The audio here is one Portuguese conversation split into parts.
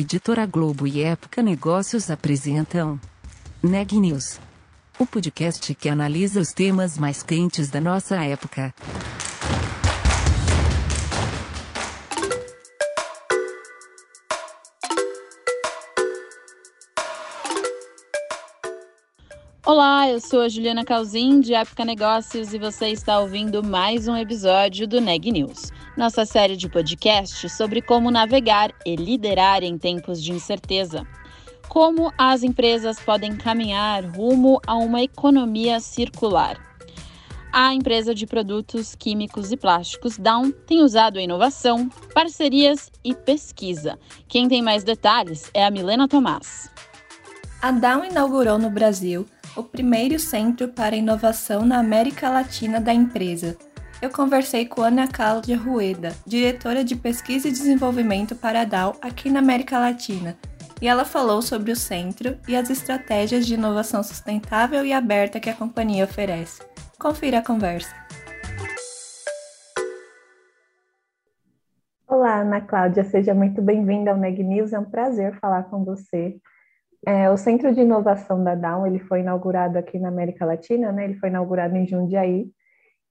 Editora Globo e Época Negócios apresentam Neg News, o podcast que analisa os temas mais quentes da nossa época. Olá, eu sou a Juliana Calzin, de Época Negócios, e você está ouvindo mais um episódio do Neg News, nossa série de podcast sobre como navegar e liderar em tempos de incerteza. Como as empresas podem caminhar rumo a uma economia circular. A empresa de produtos químicos e plásticos Down tem usado inovação, parcerias e pesquisa. Quem tem mais detalhes é a Milena Tomás. A Down inaugurou no Brasil o primeiro centro para inovação na América Latina da empresa. Eu conversei com Ana Cláudia Rueda, diretora de pesquisa e desenvolvimento para a DAO aqui na América Latina, e ela falou sobre o centro e as estratégias de inovação sustentável e aberta que a companhia oferece. Confira a conversa. Olá, Ana Cláudia, seja muito bem-vinda ao Neg News. É um prazer falar com você. É, o Centro de Inovação da Down, ele foi inaugurado aqui na América Latina, né? Ele foi inaugurado em Jundiaí.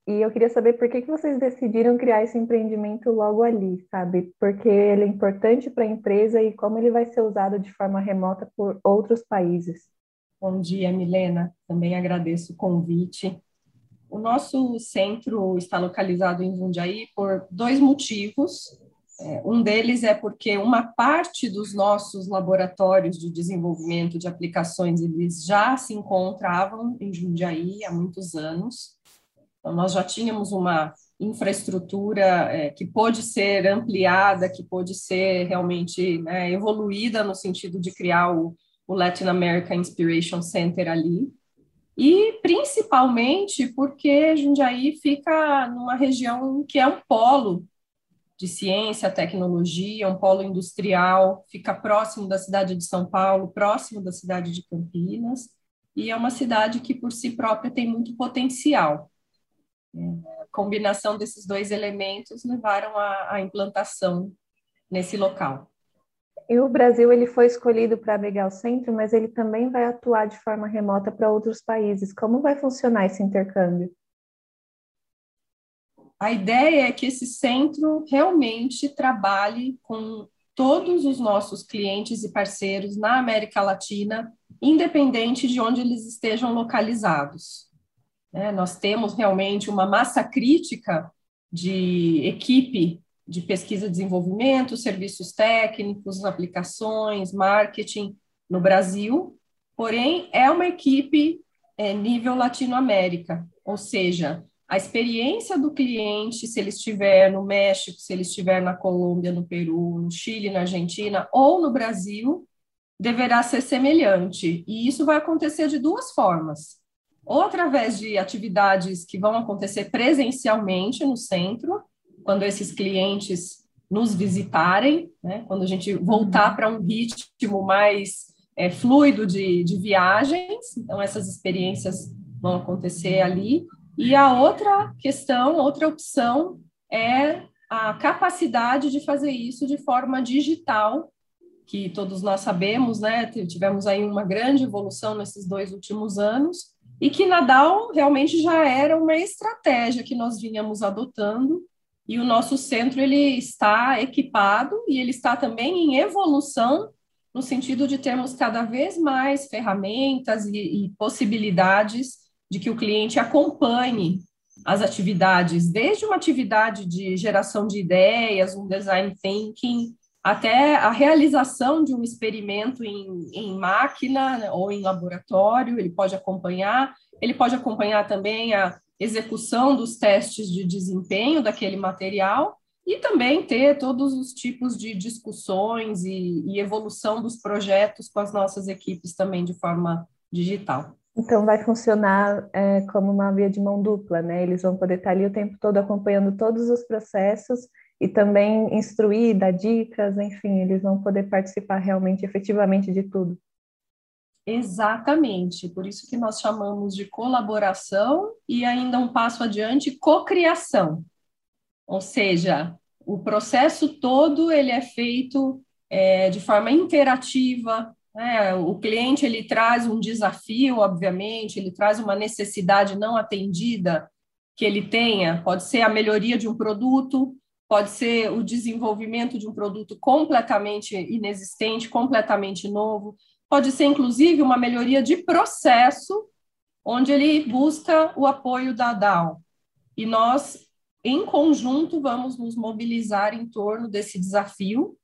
E eu queria saber por que, que vocês decidiram criar esse empreendimento logo ali, sabe? Porque ele é importante para a empresa e como ele vai ser usado de forma remota por outros países. Bom dia, Milena. Também agradeço o convite. O nosso centro está localizado em Jundiaí por dois motivos. É, um deles é porque uma parte dos nossos laboratórios de desenvolvimento de aplicações eles já se encontravam em Jundiaí há muitos anos. Então, nós já tínhamos uma infraestrutura é, que pôde ser ampliada, que pôde ser realmente né, evoluída no sentido de criar o, o Latin America Inspiration Center ali. E principalmente porque Jundiaí fica numa região que é um polo de ciência, tecnologia, um polo industrial, fica próximo da cidade de São Paulo, próximo da cidade de Campinas, e é uma cidade que por si própria tem muito potencial. A combinação desses dois elementos levaram à, à implantação nesse local. E o Brasil ele foi escolhido para abrigar o centro, mas ele também vai atuar de forma remota para outros países. Como vai funcionar esse intercâmbio? a ideia é que esse centro realmente trabalhe com todos os nossos clientes e parceiros na América Latina, independente de onde eles estejam localizados. É, nós temos realmente uma massa crítica de equipe de pesquisa e desenvolvimento, serviços técnicos, aplicações, marketing no Brasil, porém é uma equipe é, nível Latinoamérica, ou seja, a experiência do cliente, se ele estiver no México, se ele estiver na Colômbia, no Peru, no Chile, na Argentina ou no Brasil, deverá ser semelhante. E isso vai acontecer de duas formas. Ou através de atividades que vão acontecer presencialmente no centro, quando esses clientes nos visitarem, né? quando a gente voltar para um ritmo mais é, fluido de, de viagens, então essas experiências vão acontecer ali, e a outra questão, outra opção é a capacidade de fazer isso de forma digital, que todos nós sabemos, né? Tivemos aí uma grande evolução nesses dois últimos anos, e que Nadal realmente já era uma estratégia que nós vínhamos adotando, e o nosso centro ele está equipado e ele está também em evolução no sentido de termos cada vez mais ferramentas e, e possibilidades de que o cliente acompanhe as atividades, desde uma atividade de geração de ideias, um design thinking, até a realização de um experimento em, em máquina né, ou em laboratório, ele pode acompanhar, ele pode acompanhar também a execução dos testes de desempenho daquele material e também ter todos os tipos de discussões e, e evolução dos projetos com as nossas equipes também de forma digital. Então vai funcionar é, como uma via de mão dupla, né? Eles vão poder estar ali o tempo todo acompanhando todos os processos e também instruir, dar dicas, enfim, eles vão poder participar realmente, efetivamente de tudo. Exatamente, por isso que nós chamamos de colaboração e ainda um passo adiante, cocriação. Ou seja, o processo todo ele é feito é, de forma interativa. Né? O cliente ele traz um desafio, obviamente, ele traz uma necessidade não atendida que ele tenha, pode ser a melhoria de um produto, pode ser o desenvolvimento de um produto completamente inexistente, completamente novo, pode ser inclusive uma melhoria de processo, onde ele busca o apoio da DAO. E nós, em conjunto, vamos nos mobilizar em torno desse desafio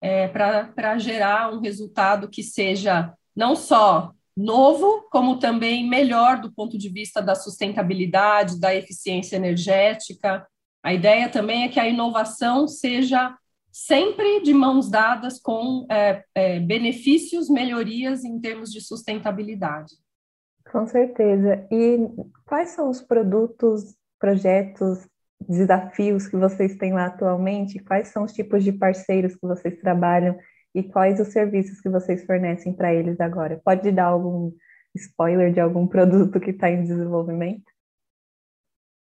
é, para gerar um resultado que seja não só novo, como também melhor do ponto de vista da sustentabilidade, da eficiência energética. A ideia também é que a inovação seja sempre de mãos dadas com é, é, benefícios, melhorias em termos de sustentabilidade. Com certeza. E quais são os produtos, projetos, desafios que vocês têm lá atualmente? Quais são os tipos de parceiros que vocês trabalham e quais os serviços que vocês fornecem para eles agora? Pode dar algum spoiler de algum produto que está em desenvolvimento?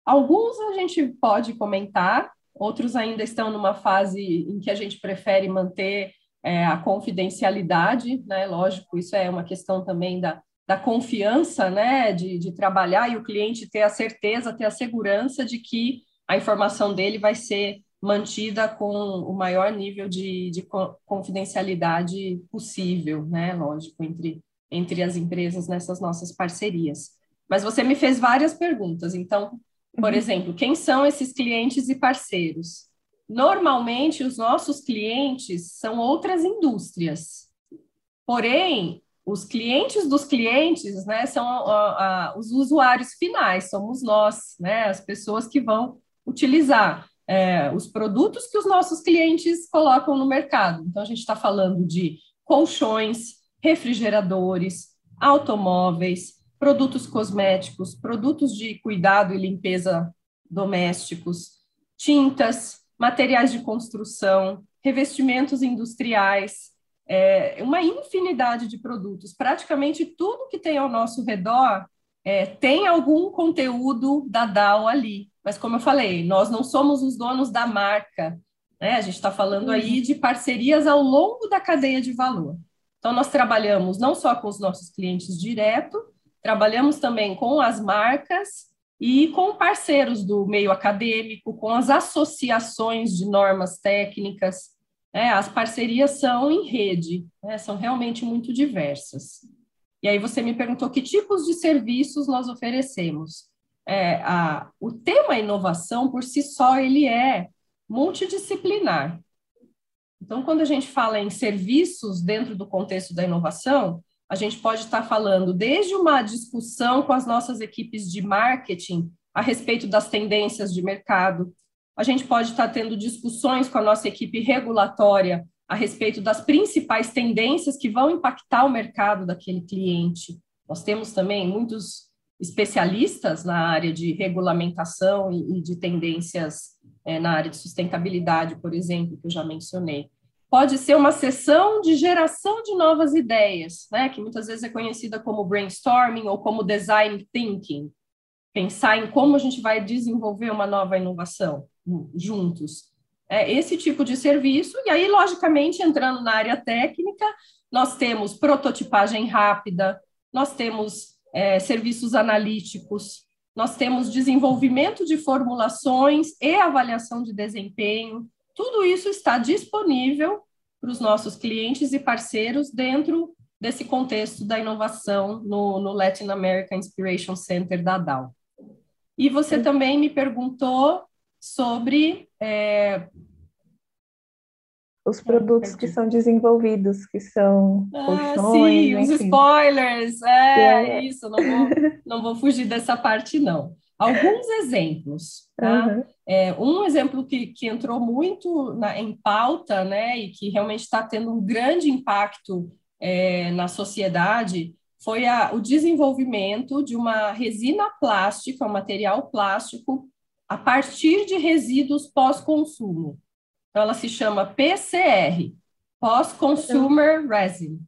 Alguns a gente pode comentar, outros ainda estão numa fase em que a gente prefere manter é, a confidencialidade, né? Lógico, isso é uma questão também da, da confiança, né? De, de trabalhar e o cliente ter a certeza, ter a segurança de que a informação dele vai ser mantida com o maior nível de, de confidencialidade possível, né? Lógico, entre, entre as empresas nessas nossas parcerias. Mas você me fez várias perguntas, então, por uhum. exemplo, quem são esses clientes e parceiros? Normalmente, os nossos clientes são outras indústrias. Porém, os clientes dos clientes, né, são uh, uh, os usuários finais, somos nós, né, as pessoas que vão utilizar é, os produtos que os nossos clientes colocam no mercado. Então, a gente está falando de colchões, refrigeradores, automóveis, produtos cosméticos, produtos de cuidado e limpeza domésticos, tintas, materiais de construção, revestimentos industriais, é, uma infinidade de produtos. Praticamente tudo que tem ao nosso redor é, tem algum conteúdo da DAO ali. Mas, como eu falei, nós não somos os donos da marca. Né? A gente está falando aí uhum. de parcerias ao longo da cadeia de valor. Então, nós trabalhamos não só com os nossos clientes direto, trabalhamos também com as marcas e com parceiros do meio acadêmico, com as associações de normas técnicas. Né? As parcerias são em rede, né? são realmente muito diversas. E aí você me perguntou que tipos de serviços nós oferecemos é, a, o tema inovação por si só ele é multidisciplinar. Então, quando a gente fala em serviços dentro do contexto da inovação, a gente pode estar falando desde uma discussão com as nossas equipes de marketing a respeito das tendências de mercado, a gente pode estar tendo discussões com a nossa equipe regulatória a respeito das principais tendências que vão impactar o mercado daquele cliente. Nós temos também muitos especialistas na área de regulamentação e, de tendências é, na área de sustentabilidade, por exemplo, que eu já mencionei. Pode ser uma sessão de geração de novas ideias, né, que muitas vezes é conhecida como brainstorming ou como design thinking. Pensar em como a gente vai desenvolver uma nova inovação juntos. É esse tipo de serviço, e aí, logicamente, entrando na área técnica, nós temos prototipagem rápida, nós temos é, serviços analíticos, nós temos desenvolvimento de formulações e avaliação de desempenho. Tudo isso está disponível para os nossos clientes e parceiros dentro desse contexto da inovação no, no Latin America Inspiration Center da DAO. E você também me perguntou sobre é, os produtos que são desenvolvidos, que são ah, colchões, sim, enfim. os spoilers, é, é, isso, não vou, não vou fugir dessa parte, não. Alguns exemplos, tá? Uhum. É, um exemplo que, que entrou muito na, em pauta, né, e que realmente está tendo um grande impacto é, na sociedade, foi a, o desenvolvimento de uma resina plástica, um material plástico, a partir de resíduos pós-consumo. Então, ela se chama PCR, Post-Consumer Resin.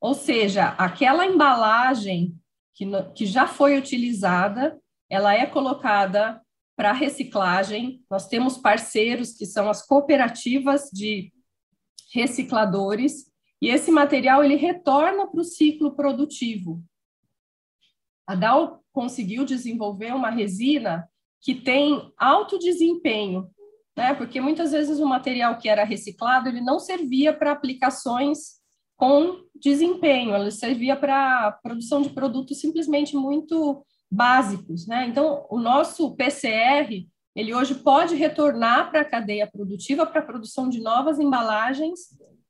Ou seja, aquela embalagem que, que já foi utilizada, ela é colocada para reciclagem. Nós temos parceiros que são as cooperativas de recicladores, e esse material ele retorna para o ciclo produtivo. A Dow conseguiu desenvolver uma resina que tem alto desempenho, né? Porque muitas vezes o material que era reciclado ele não servia para aplicações com desempenho, ele servia para produção de produtos simplesmente muito básicos, né? Então, o nosso PCR ele hoje pode retornar para a cadeia produtiva para a produção de novas embalagens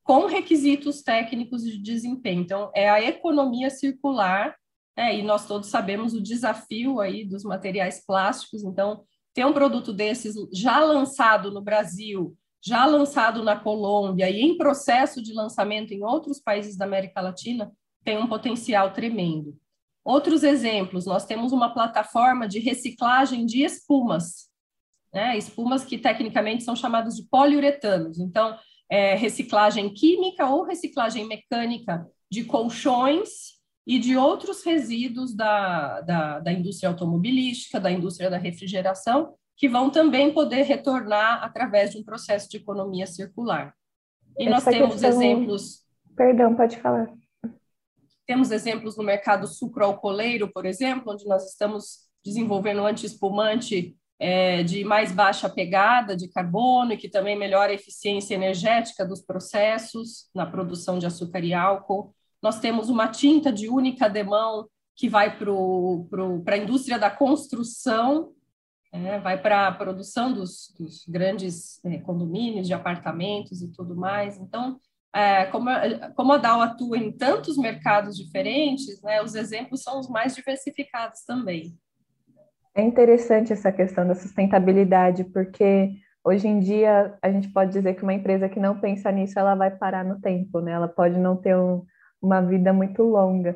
com requisitos técnicos de desempenho. Então, é a economia circular, né? e nós todos sabemos o desafio aí dos materiais plásticos. Então, ter um produto desses já lançado no Brasil, já lançado na Colômbia e em processo de lançamento em outros países da América Latina, tem um potencial tremendo. Outros exemplos, nós temos uma plataforma de reciclagem de espumas, né? espumas que tecnicamente são chamadas de poliuretanos. Então, é, reciclagem química ou reciclagem mecânica de colchões e de outros resíduos da, da, da indústria automobilística, da indústria da refrigeração, que vão também poder retornar através de um processo de economia circular. E Essa nós temos questão... exemplos. Perdão, pode falar. Temos exemplos no mercado sucroalcooleiro, por exemplo, onde nós estamos desenvolvendo anti-espumante é, de mais baixa pegada de carbono e que também melhora a eficiência energética dos processos na produção de açúcar e álcool. Nós temos uma tinta de única demão que vai para a indústria da construção, é, vai para a produção dos, dos grandes é, condomínios de apartamentos e tudo mais. Então, é, como, como a Dow atua em tantos mercados diferentes, né, os exemplos são os mais diversificados também. É interessante essa questão da sustentabilidade, porque hoje em dia a gente pode dizer que uma empresa que não pensa nisso, ela vai parar no tempo, né? Ela pode não ter um, uma vida muito longa.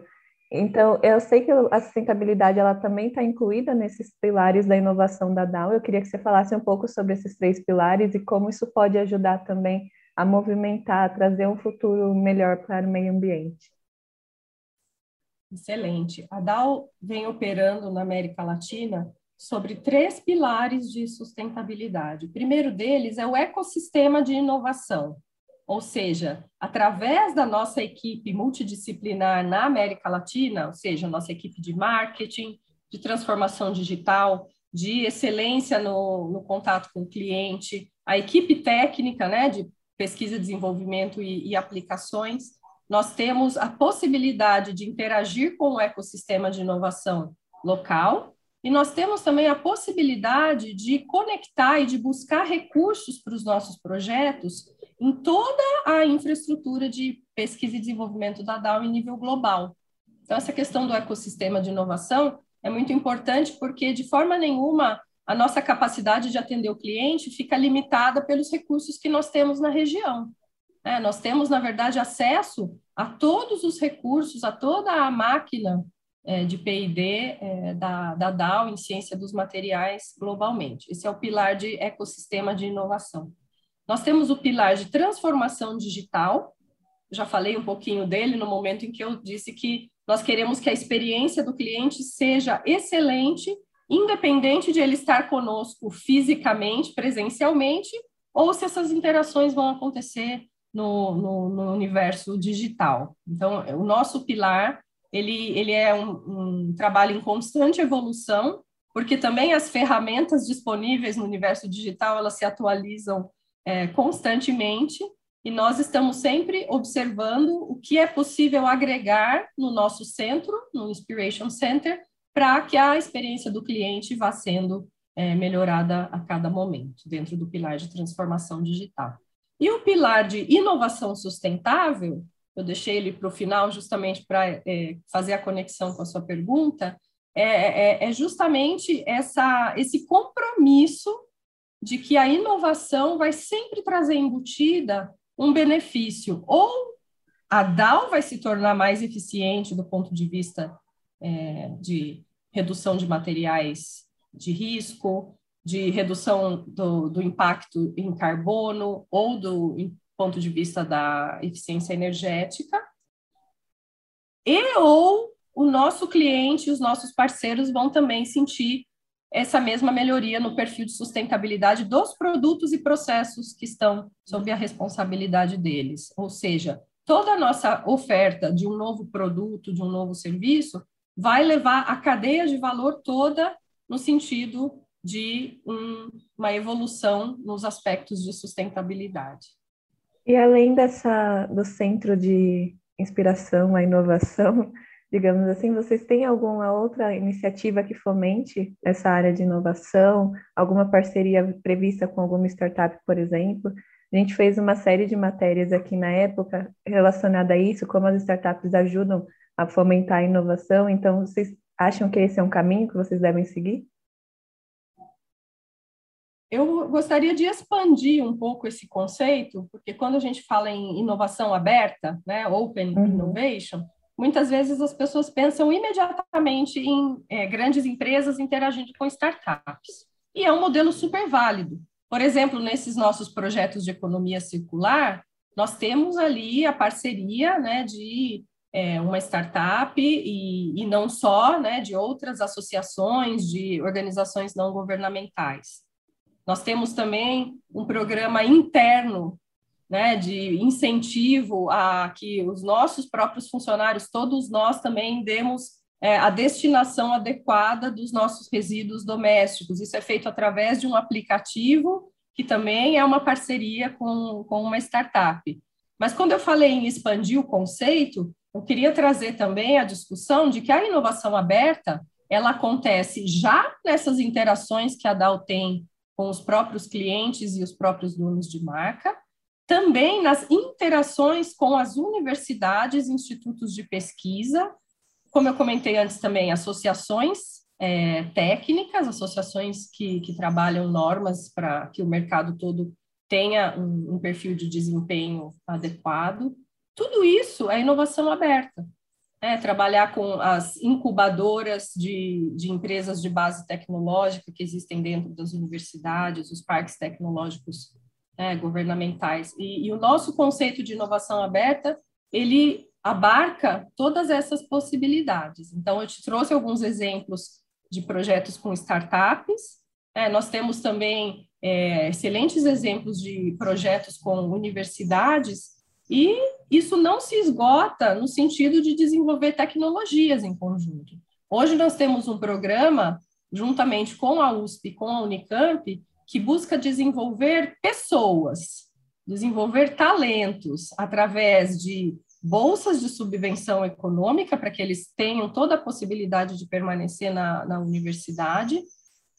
Então, eu sei que a sustentabilidade ela também está incluída nesses pilares da inovação da Dow. Eu queria que você falasse um pouco sobre esses três pilares e como isso pode ajudar também a movimentar, a trazer um futuro melhor para o meio ambiente. Excelente. A Dow vem operando na América Latina sobre três pilares de sustentabilidade. O primeiro deles é o ecossistema de inovação, ou seja, através da nossa equipe multidisciplinar na América Latina, ou seja, nossa equipe de marketing, de transformação digital, de excelência no, no contato com o cliente, a equipe técnica, né, de pesquisa, desenvolvimento e, e aplicações, nós temos a possibilidade de interagir com o ecossistema de inovação local e nós temos também a possibilidade de conectar e de buscar recursos para os nossos projetos em toda a infraestrutura de pesquisa e desenvolvimento da DAO em nível global. Então, essa questão do ecossistema de inovação é muito importante porque, de forma nenhuma, a nossa capacidade de atender o cliente fica limitada pelos recursos que nós temos na região. É, nós temos, na verdade, acesso a todos os recursos, a toda a máquina é, de P&D é, da, da DAO em ciência dos materiais globalmente. Esse é o pilar de ecossistema de inovação. Nós temos o pilar de transformação digital, já falei um pouquinho dele no momento em que eu disse que nós queremos que a experiência do cliente seja excelente, independente de ele estar conosco fisicamente, presencialmente, ou se essas interações vão acontecer no, no, no universo digital. Então, o nosso pilar ele, ele é um, um, trabalho em constante evolução, porque também as ferramentas disponíveis no universo digital elas se atualizam é, constantemente e nós estamos sempre observando o que é possível agregar no nosso centro, no Inspiration Center, para que a experiência do cliente vá sendo é, melhorada a cada momento, dentro do pilar de transformação digital. E o pilar de inovação sustentável, eu deixei ele para o final justamente para é, fazer a conexão com a sua pergunta, é, é, é justamente essa, esse compromisso de que a inovação vai sempre trazer embutida um benefício, ou a DAO vai se tornar mais eficiente do ponto de vista é, de redução de materiais de risco, de redução do, do impacto em carbono ou do ponto de vista da eficiência energética, e ou o nosso cliente, os nossos parceiros vão também sentir essa mesma melhoria no perfil de sustentabilidade dos produtos e processos que estão sob a responsabilidade deles. Ou seja, toda a nossa oferta de um novo produto, de um novo serviço, vai levar a cadeia de valor toda no sentido de um, uma evolução nos aspectos de sustentabilidade. E além dessa do centro de inspiração, a inovação, digamos assim, vocês têm alguma outra iniciativa que fomente essa área de inovação? Alguma parceria prevista com alguma startup, por exemplo? A gente fez uma série de matérias aqui na época relacionada a isso, como as startups ajudam a fomentar a inovação. Então, vocês acham que esse é um caminho que vocês devem seguir? Eu gostaria de expandir um pouco esse conceito, porque quando a gente fala em inovação aberta, né, open uhum. innovation, muitas vezes as pessoas pensam imediatamente em é, grandes empresas interagindo com startups. E é um modelo super válido. Por exemplo, nesses nossos projetos de economia circular, nós temos ali a parceria né, de é, uma startup e, e não só, né, de outras associações, de organizações não governamentais. Nós temos também um programa interno né, de incentivo a que os nossos próprios funcionários, todos nós também demos é, a destinação adequada dos nossos resíduos domésticos. Isso é feito através de um aplicativo que também é uma parceria com, com uma startup. Mas quando eu falei em expandir o conceito, eu queria trazer também a discussão de que a inovação aberta ela acontece já nessas interações que a DAO tem com os próprios clientes e os próprios donos de marca, também nas interações com as universidades, institutos de pesquisa, como eu comentei antes também, associações é, técnicas, associações que, que trabalham normas para que o mercado todo tenha um, um perfil de desempenho adequado. Tudo isso é inovação aberta é, trabalhar com as incubadoras de, de empresas de base tecnológica que existem dentro das universidades, os parques tecnológicos é, governamentais. E, e, o nosso conceito de inovação aberta, ele abarca todas essas possibilidades. Então, eu te trouxe alguns exemplos de projetos com startups, é, nós temos também é, excelentes exemplos de projetos com universidades e isso não se esgota no sentido de desenvolver tecnologias em conjunto. Hoje nós temos um programa, juntamente com a USP e com a Unicamp, que busca desenvolver pessoas, desenvolver talentos através de bolsas de subvenção econômica para que eles tenham toda a possibilidade de permanecer na, na universidade,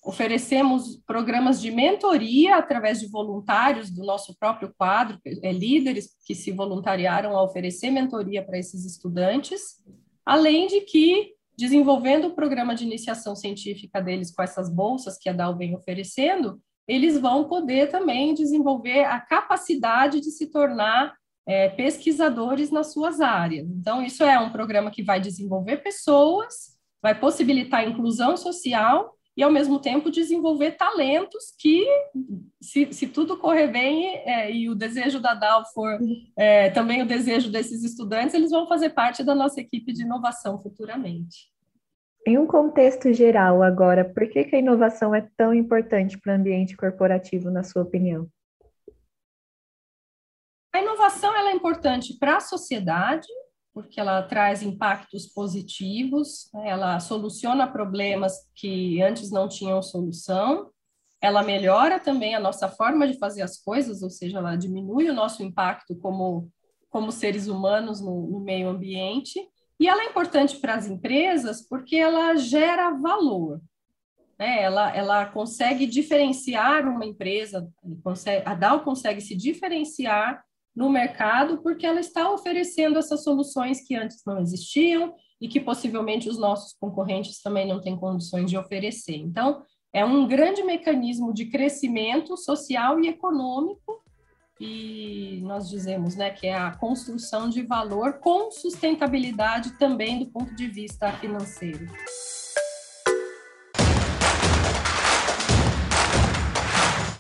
Oferecemos programas de mentoria através de voluntários do nosso próprio quadro, é, líderes que se voluntariaram a oferecer mentoria para esses estudantes, além de que, desenvolvendo o programa de iniciação científica deles com essas bolsas que a DAO vem oferecendo, eles vão poder também desenvolver a capacidade de se tornar é, pesquisadores nas suas áreas. Então, isso é um programa que vai desenvolver pessoas, vai possibilitar inclusão social e, ao mesmo tempo, desenvolver talentos que, se, se tudo correr bem é, e o desejo da DAO for é, também o desejo desses estudantes, eles vão fazer parte da nossa equipe de inovação futuramente. Em um contexto geral, agora, por que, que a inovação é tão importante para o ambiente corporativo, na sua opinião? A inovação ela é importante para a sociedade, porque ela traz impactos positivos, né? ela soluciona problemas que antes não tinham solução, ela melhora também a nossa forma de fazer as coisas, ou seja, ela diminui o nosso impacto como, como seres humanos no, no meio ambiente, e ela é importante para as empresas porque ela gera valor. Né? Ela, ela consegue diferenciar uma empresa, consegue, a DAO consegue se diferenciar no mercado, porque ela está oferecendo essas soluções que antes não existiam e que possivelmente os nossos concorrentes também não têm condições de oferecer. Então, é um grande mecanismo de crescimento social e econômico e nós dizemos, né, que é a construção de valor com sustentabilidade também do ponto de vista financeiro.